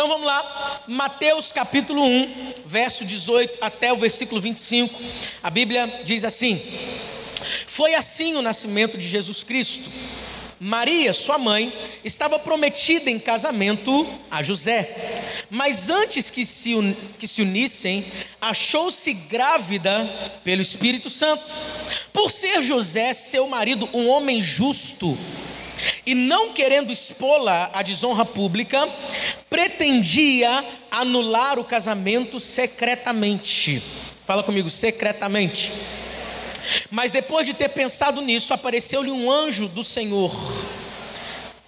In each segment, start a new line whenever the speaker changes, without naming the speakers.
Então vamos lá, Mateus capítulo 1, verso 18 até o versículo 25. A Bíblia diz assim: Foi assim o nascimento de Jesus Cristo. Maria, sua mãe, estava prometida em casamento a José, mas antes que se, que se unissem, achou-se grávida pelo Espírito Santo. Por ser José, seu marido, um homem justo, e não querendo expô-la à desonra pública, pretendia anular o casamento secretamente. Fala comigo, secretamente. Mas depois de ter pensado nisso, apareceu-lhe um anjo do Senhor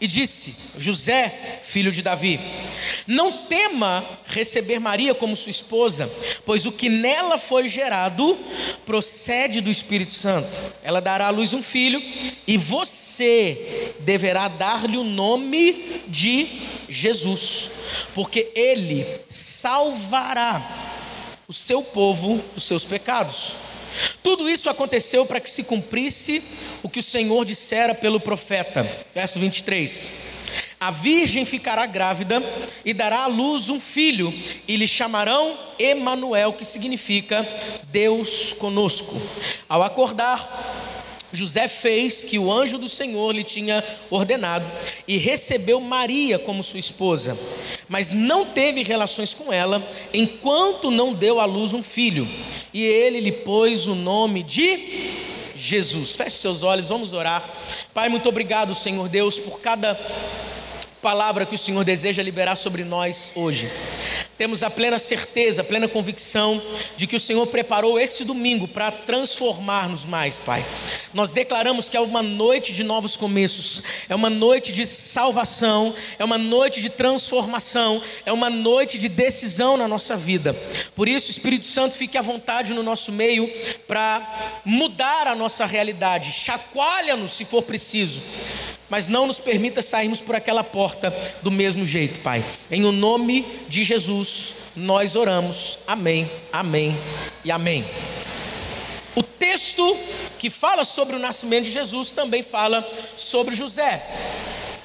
e disse: José, filho de Davi, não tema receber Maria como sua esposa, pois o que nela foi gerado procede do Espírito Santo. Ela dará à luz um filho e você deverá dar-lhe o nome de Jesus, porque ele salvará o seu povo dos seus pecados. Tudo isso aconteceu para que se cumprisse o que o Senhor dissera pelo profeta. Verso 23. A virgem ficará grávida e dará à luz um filho, e lhe chamarão Emanuel, que significa Deus conosco. Ao acordar, José fez que o anjo do Senhor lhe tinha ordenado e recebeu Maria como sua esposa, mas não teve relações com ela enquanto não deu à luz um filho, e ele lhe pôs o nome de Jesus. Feche seus olhos, vamos orar. Pai, muito obrigado, Senhor Deus, por cada palavra que o Senhor deseja liberar sobre nós hoje. Temos a plena certeza, a plena convicção de que o Senhor preparou esse domingo para transformar-nos mais, Pai. Nós declaramos que é uma noite de novos começos, é uma noite de salvação, é uma noite de transformação, é uma noite de decisão na nossa vida. Por isso, Espírito Santo, fique à vontade no nosso meio para mudar a nossa realidade, chacoalha-nos se for preciso mas não nos permita sairmos por aquela porta do mesmo jeito, Pai. Em o nome de Jesus, nós oramos. Amém, amém e amém. O texto que fala sobre o nascimento de Jesus também fala sobre José.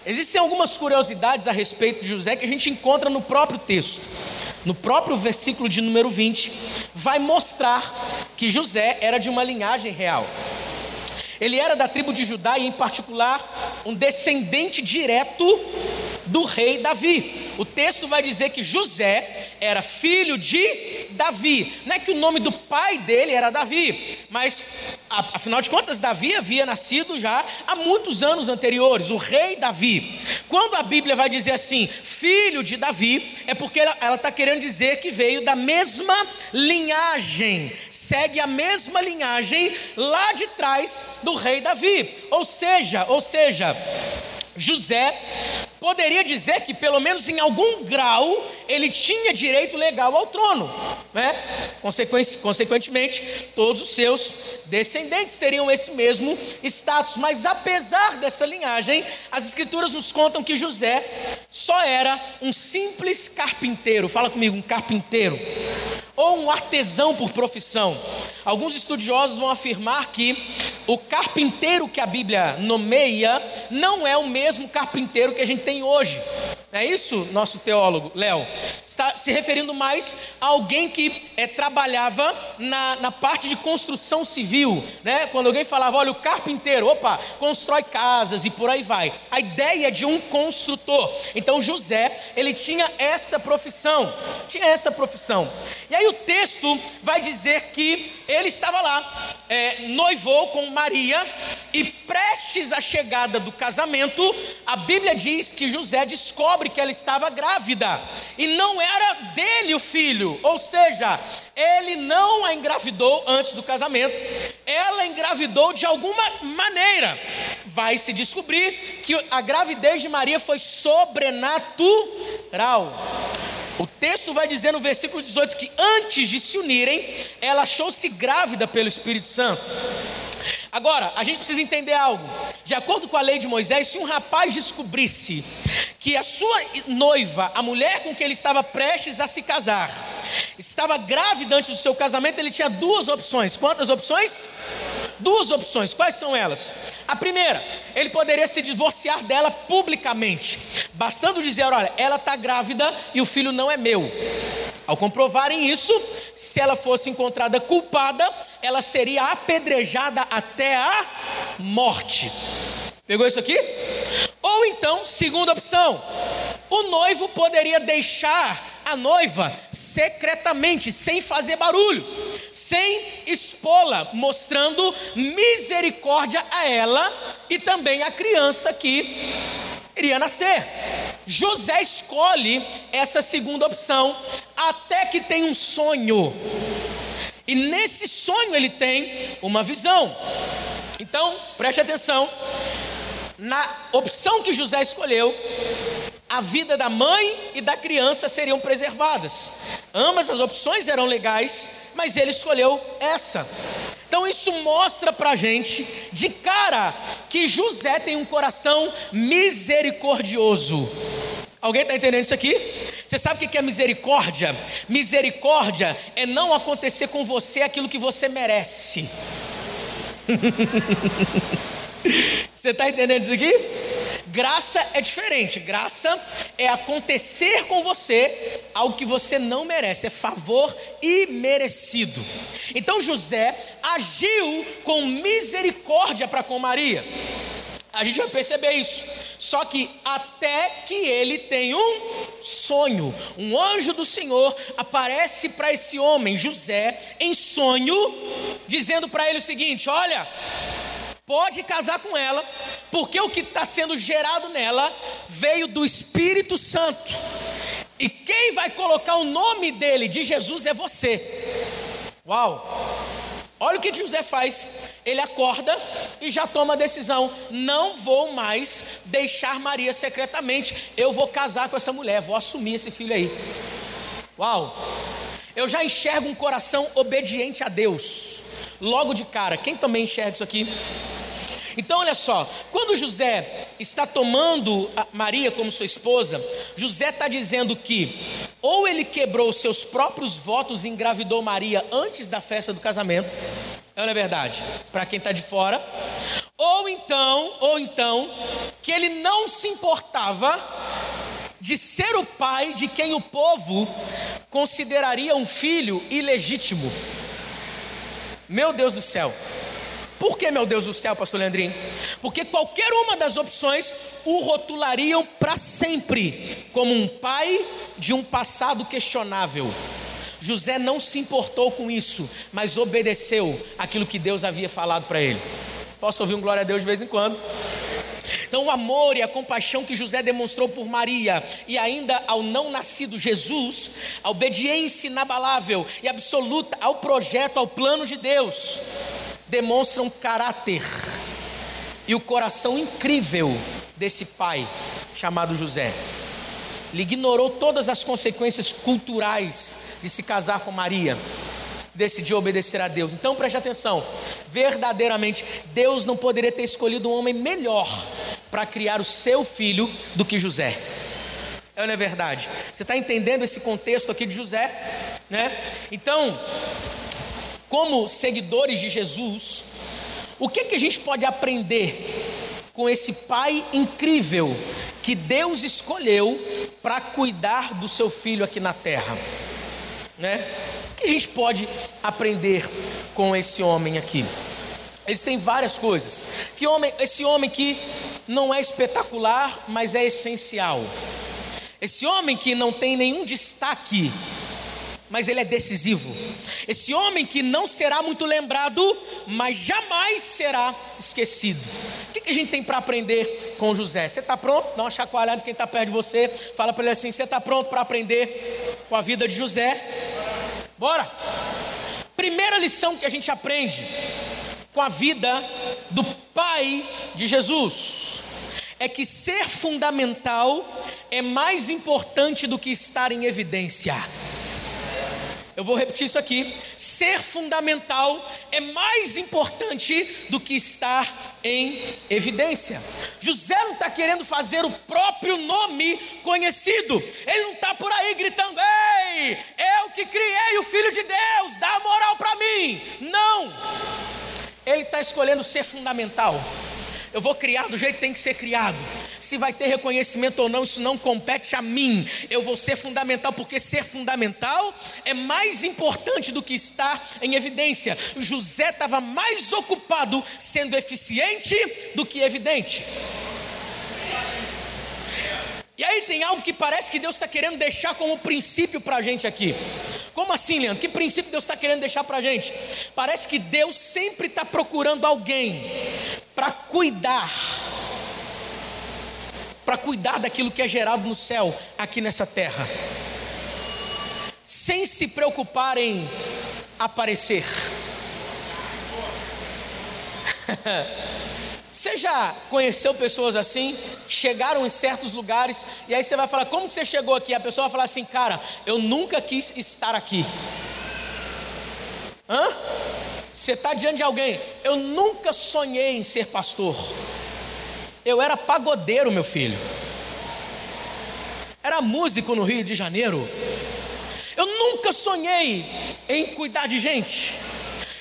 Existem algumas curiosidades a respeito de José que a gente encontra no próprio texto. No próprio versículo de número 20, vai mostrar que José era de uma linhagem real. Ele era da tribo de Judá e, em particular, um descendente direto do rei Davi. O texto vai dizer que José era filho de Davi. Não é que o nome do pai dele era Davi, mas afinal de contas, Davi havia nascido já há muitos anos anteriores, o rei Davi. Quando a Bíblia vai dizer assim, filho de Davi, é porque ela está querendo dizer que veio da mesma linhagem, segue a mesma linhagem lá de trás do rei Davi. Ou seja, ou seja, José poderia dizer que, pelo menos em algum grau, ele tinha direito legal ao trono. Né? Consequentemente, todos os seus descendentes teriam esse mesmo status. Mas apesar dessa linhagem, as Escrituras nos contam que José só era um simples carpinteiro. Fala comigo, um carpinteiro. Ou um artesão por profissão. Alguns estudiosos vão afirmar que o carpinteiro que a Bíblia nomeia não é o mesmo carpinteiro que a gente tem hoje. É isso, nosso teólogo, Léo? Está se referindo mais a alguém que é, trabalhava na, na parte de construção civil, né? Quando alguém falava, olha, o carpinteiro, opa, constrói casas e por aí vai. A ideia de um construtor. Então José, ele tinha essa profissão, tinha essa profissão. E aí o texto vai dizer que ele estava lá, é, noivou com Maria, e prestes à chegada do casamento, a Bíblia diz que José descobre que ela estava grávida, e não era dele o filho, ou seja, ele não a engravidou antes do casamento, ela engravidou de alguma maneira. Vai se descobrir que a gravidez de Maria foi sobrenatural. Texto vai dizer no versículo 18 que antes de se unirem, ela achou-se grávida pelo Espírito Santo. Agora, a gente precisa entender algo. De acordo com a lei de Moisés, se um rapaz descobrisse que a sua noiva, a mulher com quem ele estava prestes a se casar, estava grávida antes do seu casamento, ele tinha duas opções. Quantas opções? Duas opções. Quais são elas? A primeira, ele poderia se divorciar dela publicamente bastando dizer: olha, ela está grávida e o filho não é meu. Ao comprovarem isso, se ela fosse encontrada culpada, ela seria apedrejada até a morte. Pegou isso aqui? Ou então, segunda opção, o noivo poderia deixar a noiva secretamente, sem fazer barulho, sem expô-la, mostrando misericórdia a ela e também a criança que iria nascer. José escolhe essa segunda opção, até que tem um sonho. E nesse sonho ele tem uma visão. Então, preste atenção. Na opção que José escolheu, a vida da mãe e da criança seriam preservadas. Ambas as opções eram legais, mas ele escolheu essa. Então isso mostra para gente, de cara, que José tem um coração misericordioso. Alguém está entendendo isso aqui? Você sabe o que é misericórdia? Misericórdia é não acontecer com você aquilo que você merece. você está entendendo isso aqui? Graça é diferente. Graça é acontecer com você algo que você não merece, é favor imerecido. Então José agiu com misericórdia para com Maria. A gente vai perceber isso. Só que até que ele tem um sonho, um anjo do Senhor aparece para esse homem, José, em sonho, dizendo para ele o seguinte: Olha, pode casar com ela, porque o que está sendo gerado nela veio do Espírito Santo. E quem vai colocar o nome dele, de Jesus, é você. Uau! Olha o que José faz. Ele acorda e já toma a decisão: não vou mais deixar Maria secretamente. Eu vou casar com essa mulher, vou assumir esse filho aí. Uau! Eu já enxergo um coração obediente a Deus. Logo de cara, quem também enxerga isso aqui? Então, olha só, quando José está tomando Maria como sua esposa, José está dizendo que ou ele quebrou seus próprios votos e engravidou Maria antes da festa do casamento, não é verdade? Para quem está de fora, ou então, ou então, que ele não se importava de ser o pai de quem o povo consideraria um filho ilegítimo. Meu Deus do céu. Por que, meu Deus do céu, pastor Leandrinho? Porque qualquer uma das opções o rotulariam para sempre como um pai de um passado questionável. José não se importou com isso, mas obedeceu aquilo que Deus havia falado para ele. Posso ouvir um glória a Deus de vez em quando? Então, o amor e a compaixão que José demonstrou por Maria e ainda ao não nascido Jesus, a obediência inabalável e absoluta ao projeto, ao plano de Deus, demonstram caráter e o coração incrível desse pai chamado José. Ele ignorou todas as consequências culturais de se casar com Maria, decidiu obedecer a Deus. Então preste atenção: verdadeiramente, Deus não poderia ter escolhido um homem melhor para criar o seu filho do que José. É ou não é verdade? Você está entendendo esse contexto aqui de José? Né? Então, como seguidores de Jesus, o que, que a gente pode aprender com esse pai incrível que Deus escolheu para cuidar do seu filho aqui na terra? Né? O que a gente pode aprender com esse homem aqui? Existem várias coisas. Que homem, esse homem que não é espetacular, mas é essencial. Esse homem que não tem nenhum destaque, mas ele é decisivo. Esse homem que não será muito lembrado, mas jamais será esquecido. O que, a gente tem para aprender com José? Você está pronto? Dá uma chacoalhada quem está perto de você. Fala para ele assim: Você está pronto para aprender com a vida de José? Bora! Primeira lição que a gente aprende com a vida do pai de Jesus é que ser fundamental é mais importante do que estar em evidência. Eu vou repetir isso aqui. Ser fundamental é mais importante do que estar em evidência. José não está querendo fazer o próprio nome conhecido. Ele não está por aí gritando: Ei, eu que criei o Filho de Deus, dá moral para mim. Não. Ele está escolhendo ser fundamental. Eu vou criar do jeito que tem que ser criado. Se vai ter reconhecimento ou não, isso não compete a mim. Eu vou ser fundamental, porque ser fundamental é mais importante do que estar em evidência. José estava mais ocupado sendo eficiente do que evidente. E aí tem algo que parece que Deus está querendo deixar como princípio para a gente aqui. Como assim, Leandro? Que princípio Deus está querendo deixar para a gente? Parece que Deus sempre está procurando alguém para cuidar, para cuidar daquilo que é gerado no céu, aqui nessa terra, sem se preocupar em aparecer. Você já conheceu pessoas assim? Chegaram em certos lugares e aí você vai falar: Como que você chegou aqui? A pessoa vai falar assim: Cara, eu nunca quis estar aqui. Hã? Você está diante de alguém? Eu nunca sonhei em ser pastor. Eu era pagodeiro, meu filho. Era músico no Rio de Janeiro. Eu nunca sonhei em cuidar de gente.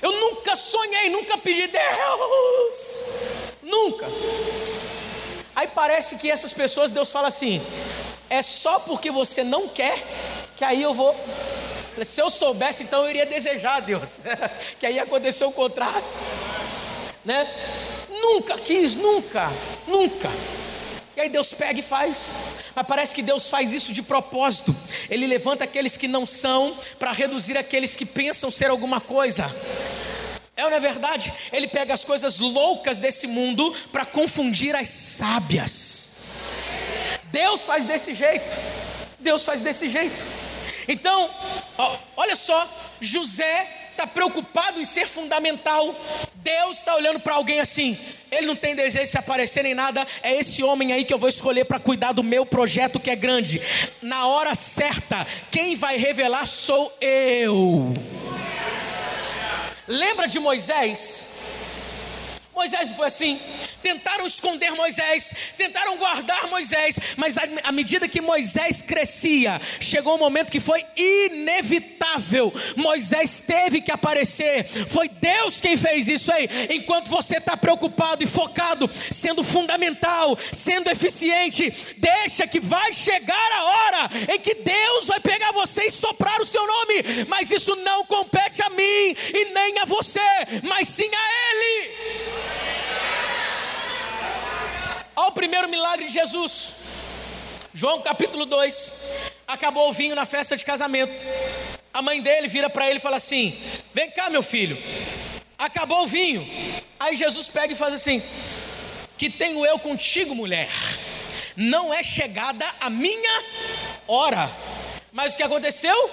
Eu nunca sonhei, nunca pedi Deus. Nunca. Aí parece que essas pessoas, Deus fala assim: é só porque você não quer que aí eu vou. Se eu soubesse, então eu iria desejar, Deus, que aí aconteceu o contrário, né? Nunca quis, nunca, nunca. E aí Deus pega e faz. Mas parece que Deus faz isso de propósito. Ele levanta aqueles que não são para reduzir aqueles que pensam ser alguma coisa. É ou não é verdade? Ele pega as coisas loucas desse mundo para confundir as sábias. Deus faz desse jeito. Deus faz desse jeito. Então, ó, olha só, José está preocupado em ser fundamental. Deus está olhando para alguém assim. Ele não tem desejo de se aparecer nem nada. É esse homem aí que eu vou escolher para cuidar do meu projeto que é grande. Na hora certa, quem vai revelar sou eu. Lembra de Moisés? Moisés foi assim. Tentaram esconder Moisés, tentaram guardar Moisés, mas à medida que Moisés crescia, chegou um momento que foi inevitável. Moisés teve que aparecer. Foi Deus quem fez isso aí. Enquanto você está preocupado e focado, sendo fundamental, sendo eficiente, deixa que vai chegar a hora em que Deus vai pegar você e soprar o seu nome. Mas isso não compete a mim e nem a você, mas sim a Ele. Olha o primeiro milagre de Jesus. João capítulo 2. Acabou o vinho na festa de casamento. A mãe dele vira para ele e fala assim: Vem cá, meu filho. Acabou o vinho. Aí Jesus pega e faz assim: Que tenho eu contigo, mulher? Não é chegada a minha hora. Mas o que aconteceu?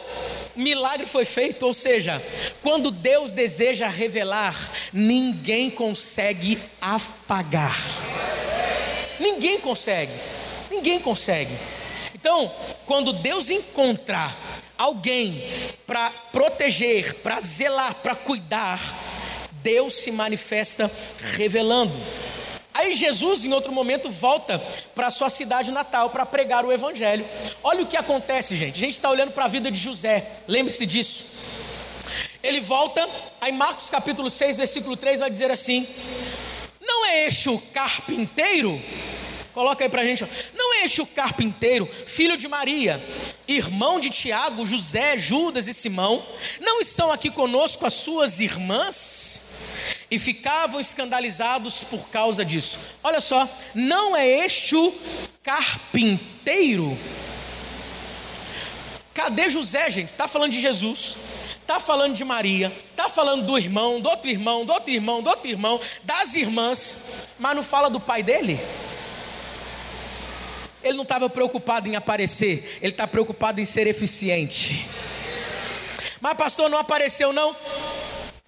Milagre foi feito, ou seja, quando Deus deseja revelar, ninguém consegue apagar. Ninguém consegue. Ninguém consegue. Então, quando Deus encontrar alguém para proteger, para zelar, para cuidar, Deus se manifesta revelando. Aí Jesus, em outro momento, volta para sua cidade natal para pregar o Evangelho. Olha o que acontece, gente. A gente está olhando para a vida de José, lembre-se disso. Ele volta, aí Marcos capítulo 6, versículo 3 vai dizer assim: Não é este o carpinteiro? Coloca aí para a gente. Não é este o carpinteiro, filho de Maria, irmão de Tiago, José, Judas e Simão? Não estão aqui conosco as suas irmãs? E ficavam escandalizados por causa disso. Olha só, não é este o carpinteiro? Cadê José, gente? Está falando de Jesus está falando de Maria, falando do irmão, do outro irmão, do outro irmão, do outro irmão, das irmãs, mas não fala do pai dele? Ele não estava preocupado em aparecer, ele está preocupado em ser eficiente. Mas, pastor, não apareceu, não?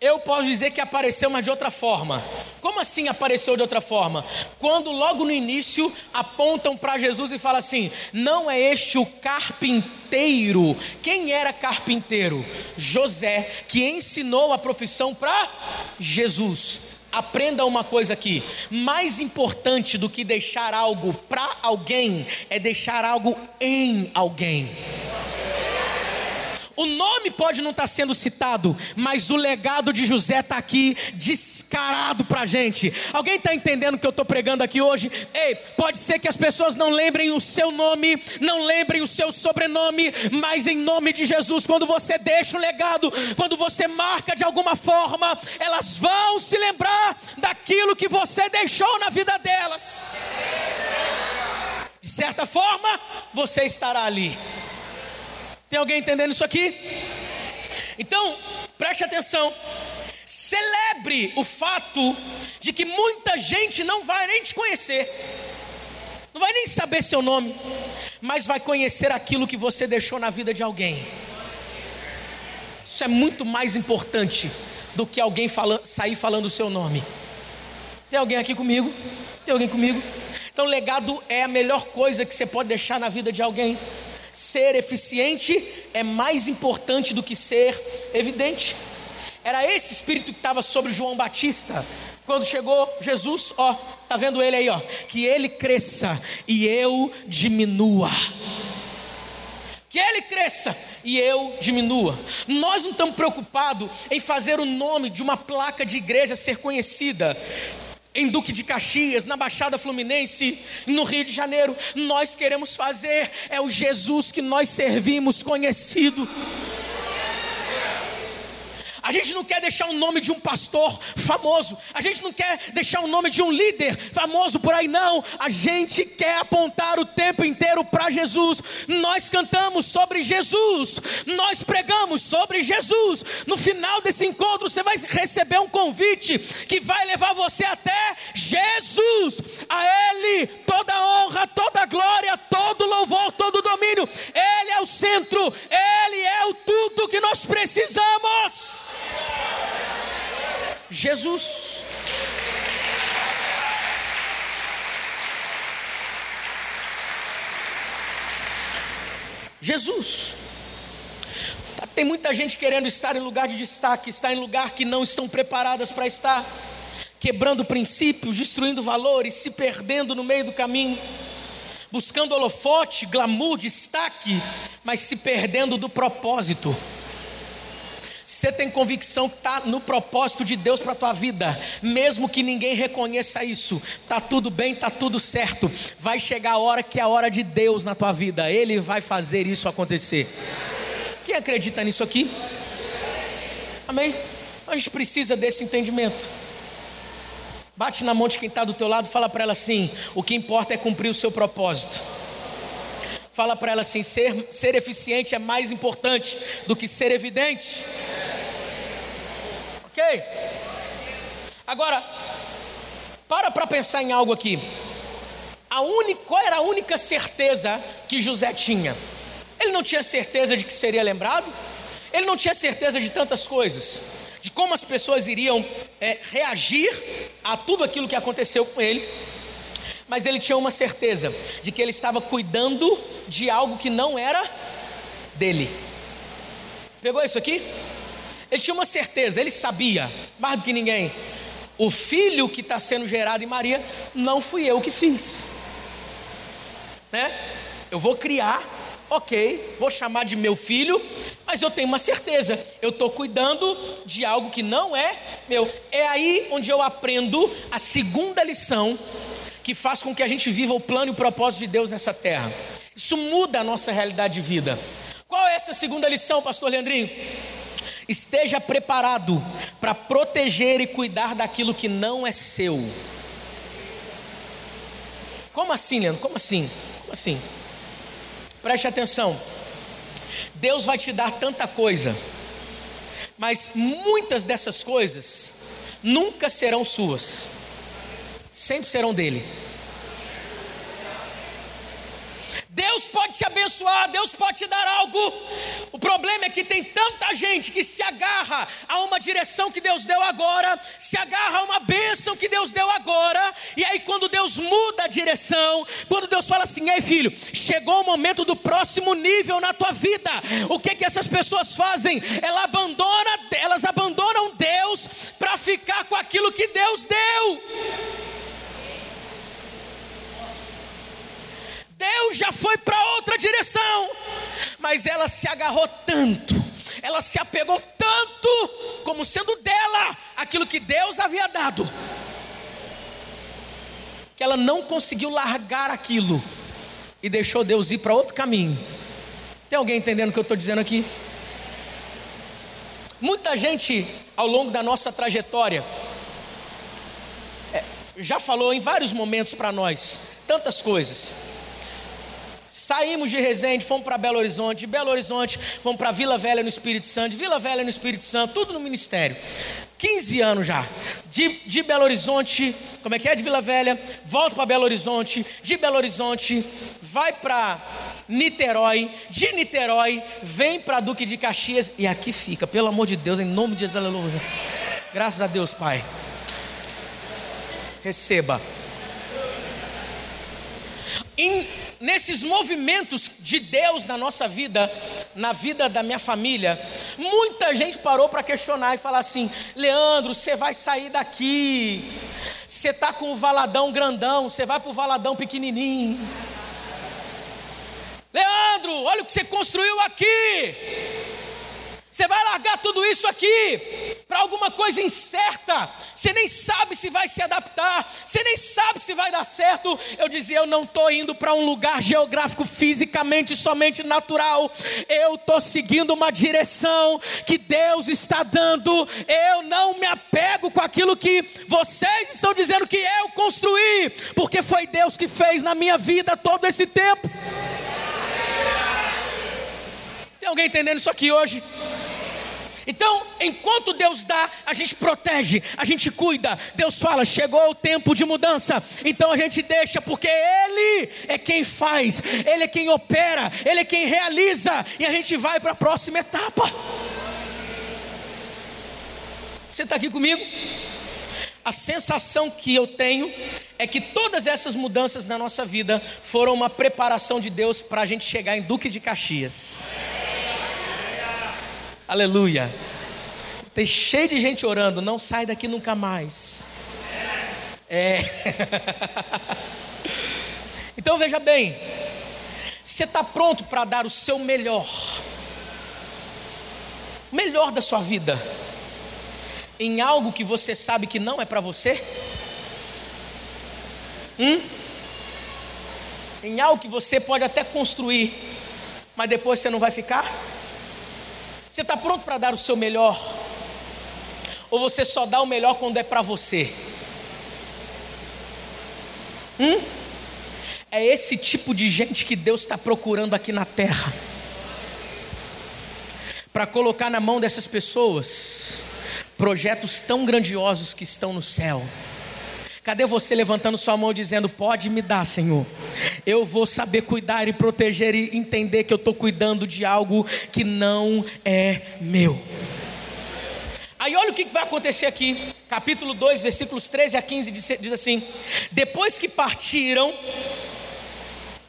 Eu posso dizer que apareceu, mas de outra forma. Como assim apareceu de outra forma? Quando logo no início apontam para Jesus e falam assim: não é este o carpinteiro. Quem era carpinteiro? José, que ensinou a profissão para Jesus. Aprenda uma coisa aqui: mais importante do que deixar algo para alguém é deixar algo em alguém. O nome pode não estar tá sendo citado, mas o legado de José está aqui descarado para a gente. Alguém está entendendo o que eu estou pregando aqui hoje? Ei, pode ser que as pessoas não lembrem o seu nome, não lembrem o seu sobrenome, mas em nome de Jesus, quando você deixa um legado, quando você marca de alguma forma, elas vão se lembrar daquilo que você deixou na vida delas. De certa forma, você estará ali. Tem alguém entendendo isso aqui? Então, preste atenção. Celebre o fato de que muita gente não vai nem te conhecer, não vai nem saber seu nome, mas vai conhecer aquilo que você deixou na vida de alguém. Isso é muito mais importante do que alguém fala, sair falando o seu nome. Tem alguém aqui comigo? Tem alguém comigo? Então, legado é a melhor coisa que você pode deixar na vida de alguém ser eficiente é mais importante do que ser evidente. Era esse espírito que estava sobre João Batista. Quando chegou Jesus, ó, tá vendo ele aí, ó, que ele cresça e eu diminua. Que ele cresça e eu diminua. Nós não estamos preocupados em fazer o nome de uma placa de igreja ser conhecida em Duque de Caxias, na Baixada Fluminense, no Rio de Janeiro. Nós queremos fazer é o Jesus que nós servimos conhecido. Gente não quer deixar o nome de um pastor famoso, a gente não quer deixar o nome de um líder famoso por aí, não. A gente quer apontar o tempo inteiro para Jesus. Nós cantamos sobre Jesus, nós pregamos sobre Jesus. No final desse encontro, você vai receber um convite que vai levar você até Jesus. A Ele toda honra, toda glória, todo louvor, todo domínio. Ele é o centro, Ele é o tudo que nós precisamos. Jesus. Jesus. Tem muita gente querendo estar em lugar de destaque, estar em lugar que não estão preparadas para estar, quebrando princípios, destruindo valores, se perdendo no meio do caminho, buscando holofote, glamour, destaque, mas se perdendo do propósito. Você tem convicção que está no propósito de Deus para a tua vida, mesmo que ninguém reconheça isso, está tudo bem, está tudo certo. Vai chegar a hora que é a hora de Deus na tua vida, Ele vai fazer isso acontecer. Quem acredita nisso aqui? Amém? A gente precisa desse entendimento. Bate na mão de quem está do teu lado, fala para ela assim: o que importa é cumprir o seu propósito. Fala para ela assim: ser, ser eficiente é mais importante do que ser evidente. Ok? Agora, para para pensar em algo aqui. A única, qual era a única certeza que José tinha? Ele não tinha certeza de que seria lembrado, ele não tinha certeza de tantas coisas, de como as pessoas iriam é, reagir a tudo aquilo que aconteceu com ele, mas ele tinha uma certeza de que ele estava cuidando de algo que não era dele. Pegou isso aqui? Ele tinha uma certeza, ele sabia, mais do que ninguém: o filho que está sendo gerado em Maria, não fui eu que fiz. Né? Eu vou criar, ok, vou chamar de meu filho, mas eu tenho uma certeza, eu estou cuidando de algo que não é meu. É aí onde eu aprendo a segunda lição que faz com que a gente viva o plano e o propósito de Deus nessa terra. Isso muda a nossa realidade de vida. Qual é essa segunda lição, pastor Leandrinho? Esteja preparado para proteger e cuidar daquilo que não é seu. Como assim, Leandro? Como assim? Como assim? Preste atenção. Deus vai te dar tanta coisa, mas muitas dessas coisas nunca serão suas, sempre serão dele. Deus pode te abençoar, Deus pode te dar algo. O problema é que tem tanta gente que se agarra a uma direção que Deus deu agora, se agarra a uma bênção que Deus deu agora, e aí quando Deus muda a direção, quando Deus fala assim: "Ei, filho, chegou o momento do próximo nível na tua vida". O que que essas pessoas fazem? Ela abandona, elas abandonam Deus para ficar com aquilo que Deus deu. Deus já foi para outra direção, mas ela se agarrou tanto ela se apegou tanto como sendo dela aquilo que Deus havia dado, que ela não conseguiu largar aquilo e deixou Deus ir para outro caminho. Tem alguém entendendo o que eu estou dizendo aqui? Muita gente ao longo da nossa trajetória é, já falou em vários momentos para nós tantas coisas. Saímos de Resende, fomos para Belo Horizonte, de Belo Horizonte, fomos para Vila Velha no Espírito Santo, de Vila Velha no Espírito Santo, tudo no ministério. 15 anos já. De, de Belo Horizonte, como é que é? De Vila Velha, volta para Belo Horizonte, de Belo Horizonte, vai para Niterói, de Niterói, vem para Duque de Caxias e aqui fica, pelo amor de Deus, em nome de Jesus, aleluia. Graças a Deus, Pai. Receba. Em, nesses movimentos de Deus na nossa vida, na vida da minha família, muita gente parou para questionar e falar assim: Leandro, você vai sair daqui, você está com o valadão grandão, você vai para o valadão pequenininho. Leandro, olha o que você construiu aqui. Você vai largar tudo isso aqui para alguma coisa incerta. Você nem sabe se vai se adaptar. Você nem sabe se vai dar certo. Eu dizia, eu não estou indo para um lugar geográfico fisicamente somente natural. Eu estou seguindo uma direção que Deus está dando. Eu não me apego com aquilo que vocês estão dizendo que eu construí, porque foi Deus que fez na minha vida todo esse tempo. Tem alguém entendendo isso aqui hoje? Então, enquanto Deus dá, a gente protege, a gente cuida. Deus fala: chegou o tempo de mudança. Então a gente deixa, porque Ele é quem faz, Ele é quem opera, Ele é quem realiza. E a gente vai para a próxima etapa. Você está aqui comigo? A sensação que eu tenho é que todas essas mudanças na nossa vida foram uma preparação de Deus para a gente chegar em Duque de Caxias. Aleluia. Tem cheio de gente orando, não sai daqui nunca mais. É. então veja bem, você está pronto para dar o seu melhor, o melhor da sua vida, em algo que você sabe que não é para você? Hum? Em algo que você pode até construir, mas depois você não vai ficar? Você está pronto para dar o seu melhor? Ou você só dá o melhor quando é para você? Hum? É esse tipo de gente que Deus está procurando aqui na terra. Para colocar na mão dessas pessoas projetos tão grandiosos que estão no céu. Cadê você levantando sua mão dizendo: Pode me dar, Senhor? Eu vou saber cuidar e proteger e entender que eu estou cuidando de algo que não é meu. Aí olha o que vai acontecer aqui, capítulo 2, versículos 13 a 15, diz assim: Depois que partiram,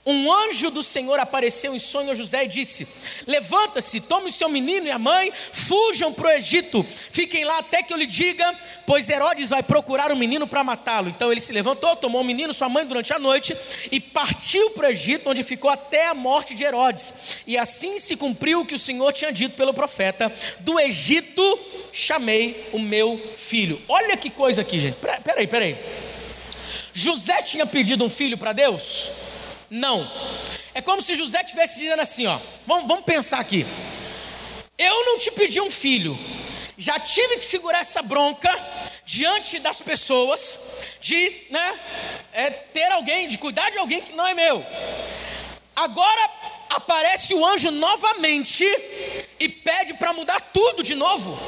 um anjo do Senhor apareceu em sonho a José e disse: Levanta-se, tome o seu menino e a mãe, fujam para o Egito, fiquem lá até que eu lhe diga, pois Herodes vai procurar um menino para matá-lo. Então ele se levantou, tomou o menino, sua mãe durante a noite e partiu para o Egito, onde ficou até a morte de Herodes. E assim se cumpriu o que o Senhor tinha dito pelo profeta: Do Egito chamei o meu filho. Olha que coisa aqui, gente. Peraí, peraí. José tinha pedido um filho para Deus? Não. É como se José estivesse dizendo assim: ó, vamos, vamos pensar aqui. Eu não te pedi um filho, já tive que segurar essa bronca diante das pessoas, de né, é, ter alguém, de cuidar de alguém que não é meu. Agora aparece o anjo novamente e pede para mudar tudo de novo.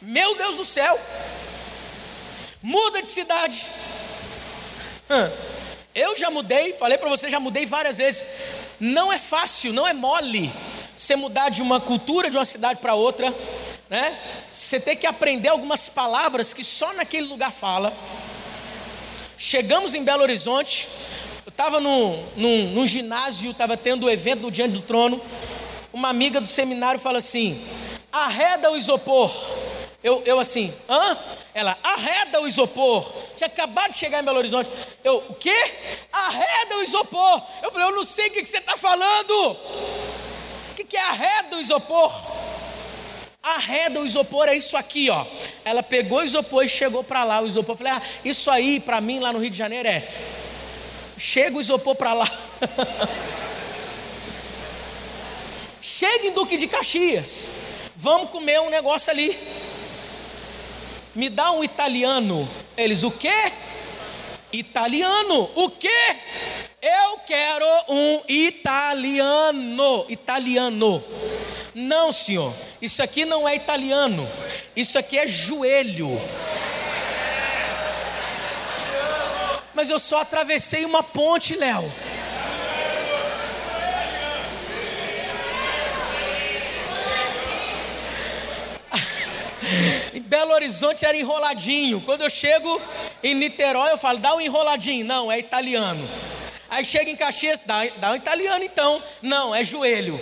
Meu Deus do céu, muda de cidade. Hum. Eu já mudei, falei para você, já mudei várias vezes. Não é fácil, não é mole você mudar de uma cultura de uma cidade para outra, né? Você tem que aprender algumas palavras que só naquele lugar fala. Chegamos em Belo Horizonte, eu estava num, num, num ginásio, estava tendo o um evento do Diante do Trono. Uma amiga do seminário fala assim: arreda o isopor. Eu, eu assim, hã? Ela, arreda o isopor. Tinha acabado de chegar em Belo Horizonte. Eu, o quê? Arreda o isopor. Eu falei, eu não sei o que, você está falando. O que, que arreda o isopor? Arreda o isopor é isso aqui, ó. Ela pegou o isopor e chegou para lá. O isopor, eu falei, ah, isso aí para mim lá no Rio de Janeiro é. Chega o isopor para lá. Chega em Duque de Caxias. Vamos comer um negócio ali. Me dá um italiano. Eles, o quê? Italiano. O quê? Eu quero um italiano. Italiano. Não, senhor. Isso aqui não é italiano. Isso aqui é joelho. Mas eu só atravessei uma ponte, Léo. em Belo Horizonte era enroladinho. Quando eu chego em Niterói, eu falo, dá um enroladinho. Não, é italiano. Aí chega em Caxias, dá, dá um italiano então. Não, é joelho.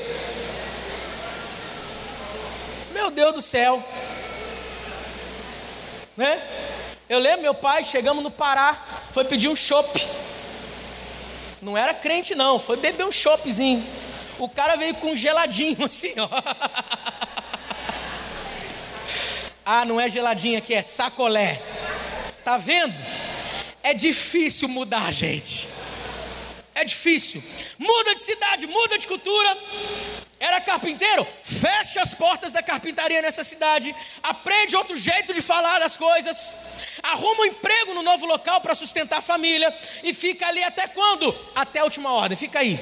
Meu Deus do céu. Né? Eu lembro meu pai, chegamos no Pará, foi pedir um chopp. Não era crente não, foi beber um choppzinho. O cara veio com um geladinho assim, ó. Ah, não é geladinho aqui, é sacolé. Tá vendo? É difícil mudar, gente. É difícil. Muda de cidade, muda de cultura. Era carpinteiro? Fecha as portas da carpintaria nessa cidade. Aprende outro jeito de falar das coisas. Arruma um emprego no novo local para sustentar a família. E fica ali até quando? Até a última ordem. Fica aí.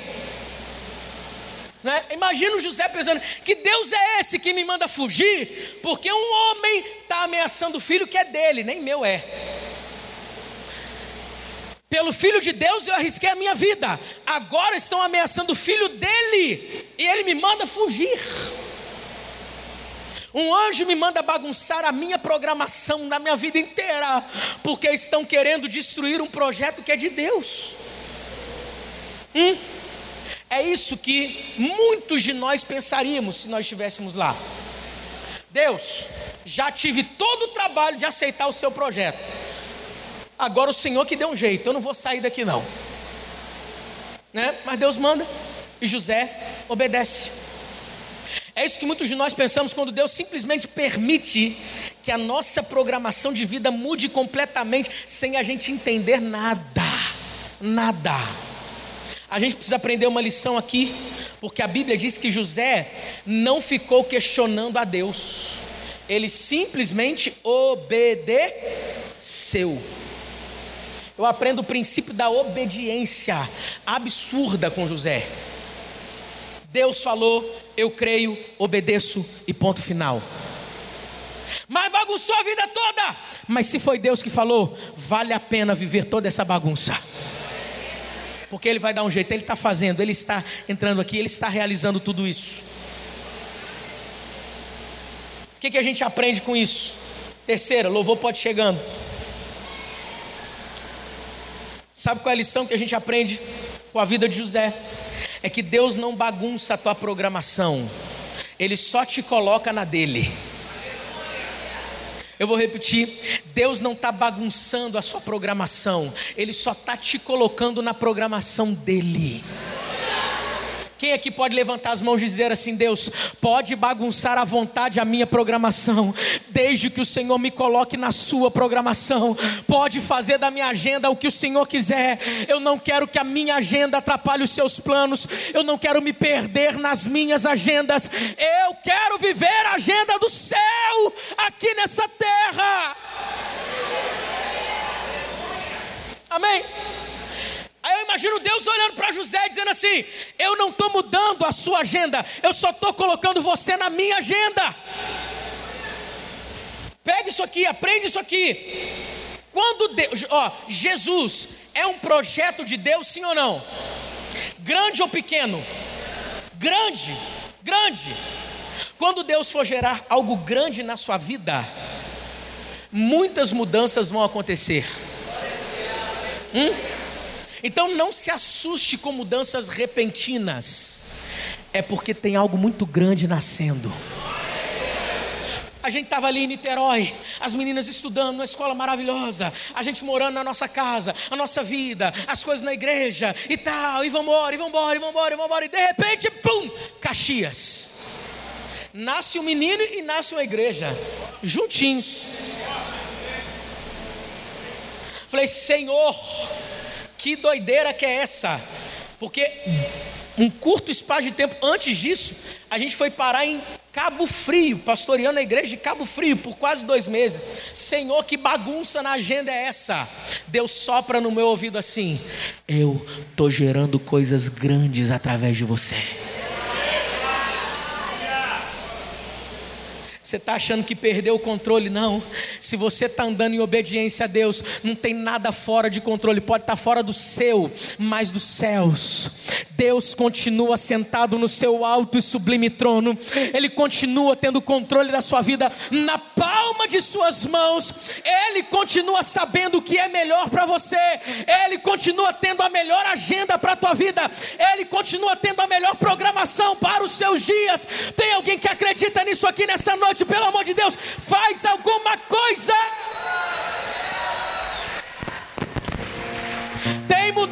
Né? Imagina José pensando: que Deus é esse que me manda fugir? Porque um homem está ameaçando o filho que é dele, nem meu é. Pelo filho de Deus eu arrisquei a minha vida. Agora estão ameaçando o filho dele e ele me manda fugir. Um anjo me manda bagunçar a minha programação da minha vida inteira, porque estão querendo destruir um projeto que é de Deus. Hum? É isso que muitos de nós pensaríamos se nós estivéssemos lá. Deus, já tive todo o trabalho de aceitar o seu projeto. Agora o Senhor que deu um jeito, eu não vou sair daqui não. Né? Mas Deus manda e José obedece. É isso que muitos de nós pensamos quando Deus simplesmente permite que a nossa programação de vida mude completamente sem a gente entender nada. Nada. A gente precisa aprender uma lição aqui, porque a Bíblia diz que José não ficou questionando a Deus, ele simplesmente obedeceu. Eu aprendo o princípio da obediência absurda com José. Deus falou, eu creio, obedeço e ponto final. Mas bagunçou a vida toda. Mas se foi Deus que falou, vale a pena viver toda essa bagunça porque Ele vai dar um jeito, Ele está fazendo, Ele está entrando aqui, Ele está realizando tudo isso. O que, que a gente aprende com isso? Terceira, louvor pode chegando. Sabe qual é a lição que a gente aprende com a vida de José? É que Deus não bagunça a tua programação, Ele só te coloca na dele. Eu vou repetir: Deus não está bagunçando a sua programação, Ele só está te colocando na programação dEle. Quem aqui pode levantar as mãos e dizer assim: Deus, pode bagunçar à vontade a minha programação, desde que o Senhor me coloque na sua programação, pode fazer da minha agenda o que o Senhor quiser. Eu não quero que a minha agenda atrapalhe os seus planos, eu não quero me perder nas minhas agendas, eu quero viver a agenda do céu aqui nessa terra. Amém. Aí eu imagino Deus olhando para José dizendo assim: Eu não estou mudando a sua agenda, eu só estou colocando você na minha agenda. Pega isso aqui, aprende isso aqui. Quando Deus, ó, Jesus é um projeto de Deus, sim ou não? Grande ou pequeno? Grande, grande. Quando Deus for gerar algo grande na sua vida, muitas mudanças vão acontecer. Hum? Então não se assuste com mudanças repentinas, é porque tem algo muito grande nascendo. A gente estava ali em Niterói, as meninas estudando numa escola maravilhosa, a gente morando na nossa casa, a nossa vida, as coisas na igreja e tal, e vamos embora, e vamos embora, e vamos embora, e vamos embora, e de repente, pum, Caxias. Nasce um menino e nasce uma igreja, juntinhos. Falei, Senhor, que doideira que é essa? Porque um curto espaço de tempo antes disso, a gente foi parar em Cabo Frio, pastoreando a igreja de Cabo Frio por quase dois meses. Senhor, que bagunça na agenda é essa? Deus sopra no meu ouvido assim: Eu estou gerando coisas grandes através de você. Você está achando que perdeu o controle? Não. Se você está andando em obediência a Deus, não tem nada fora de controle. Pode estar tá fora do seu, mas dos céus. Deus continua sentado no seu alto e sublime trono. Ele continua tendo controle da sua vida na palma de suas mãos. Ele continua sabendo o que é melhor para você. Ele continua tendo a melhor agenda para a tua vida. Ele continua tendo a melhor programação para os seus dias. Tem alguém que acredita nisso aqui nessa noite? pelo amor de Deus, faz alguma coisa.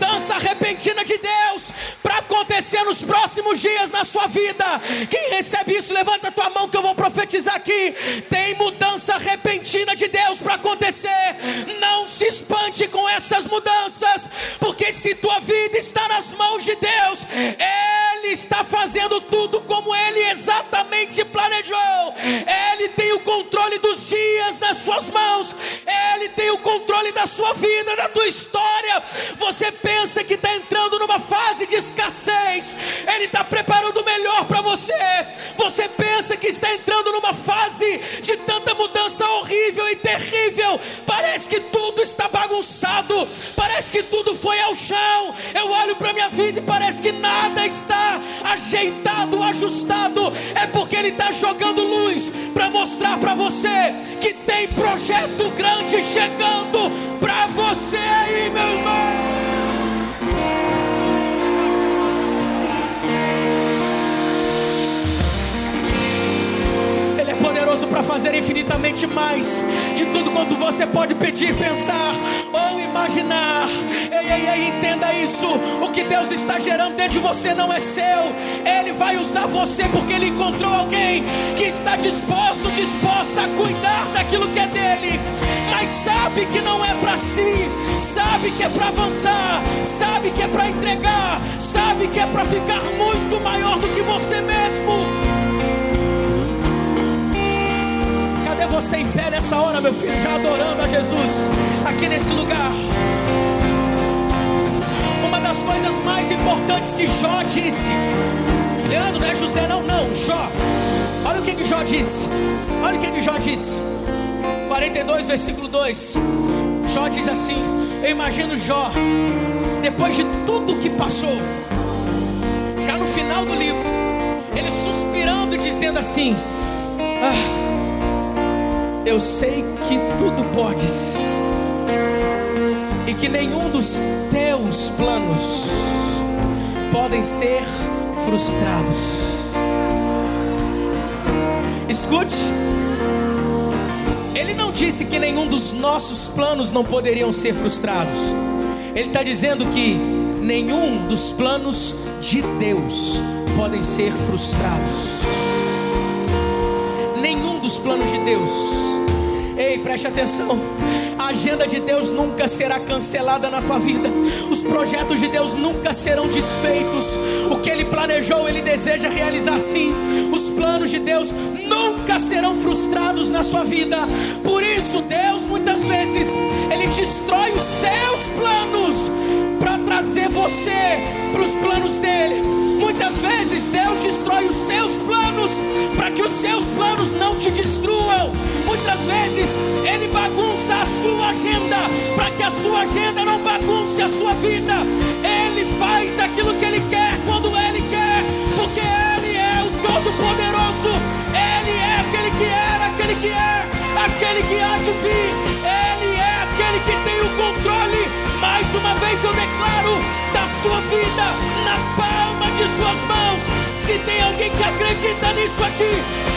Mudança repentina de Deus para acontecer nos próximos dias na sua vida. Quem recebe isso, levanta a tua mão que eu vou profetizar aqui. Tem mudança repentina de Deus para acontecer. Não se espante com essas mudanças, porque se tua vida está nas mãos de Deus, Ele está fazendo tudo como Ele exatamente planejou. Ele tem o controle dos dias nas suas mãos. Ele tem o controle da sua vida, da tua história. Você pensa que está entrando numa fase de escassez, Ele está preparando o melhor para você. Você pensa que está entrando numa fase de tanta mudança horrível e terrível, parece que tudo está bagunçado, parece que tudo foi ao chão. Eu olho para minha vida e parece que nada está ajeitado, ajustado. É porque Ele está jogando luz para mostrar para você que tem projeto grande chegando para você aí, meu irmão. Poderoso para fazer infinitamente mais de tudo quanto você pode pedir, pensar ou imaginar. Ei, ei, ei, entenda isso. O que Deus está gerando dentro de você não é seu. Ele vai usar você porque Ele encontrou alguém que está disposto, disposta a cuidar daquilo que é dele. Mas sabe que não é para si, sabe que é para avançar, sabe que é para entregar, sabe que é para ficar muito maior do que você mesmo. Cadê você em pé nessa hora, meu filho, já adorando a Jesus aqui nesse lugar? Uma das coisas mais importantes que Jó disse, Leandro, não é José, não, não, Jó. Olha o que, que Jó disse. Olha o que, que Jó disse. 42, versículo 2. Jó diz assim: Eu imagino Jó, depois de tudo que passou, já no final do livro, ele suspirando e dizendo assim: Ah, eu sei que tudo podes, e que nenhum dos teus planos podem ser frustrados. Escute, ele não disse que nenhum dos nossos planos não poderiam ser frustrados, ele está dizendo que nenhum dos planos de Deus podem ser frustrados. Nenhum dos planos de Deus Ei, preste atenção. A agenda de Deus nunca será cancelada na tua vida. Os projetos de Deus nunca serão desfeitos. O que Ele planejou, Ele deseja realizar sim. Os planos de Deus nunca serão frustrados na sua vida. Por isso, Deus muitas vezes Ele destrói os seus planos para trazer você para os planos dele. Muitas vezes Deus destrói os seus planos para que os seus planos não te destruam. Muitas vezes Ele bagunça a sua agenda para que a sua agenda não bagunce a sua vida. Ele faz aquilo que Ele quer quando Ele quer, porque Ele é o Todo-Poderoso. Ele é aquele que era, aquele que é, aquele que há de vir. Ele é aquele que tem o controle. Mais uma vez eu declaro sua vida na palma de suas mãos. Se tem alguém que acredita nisso aqui!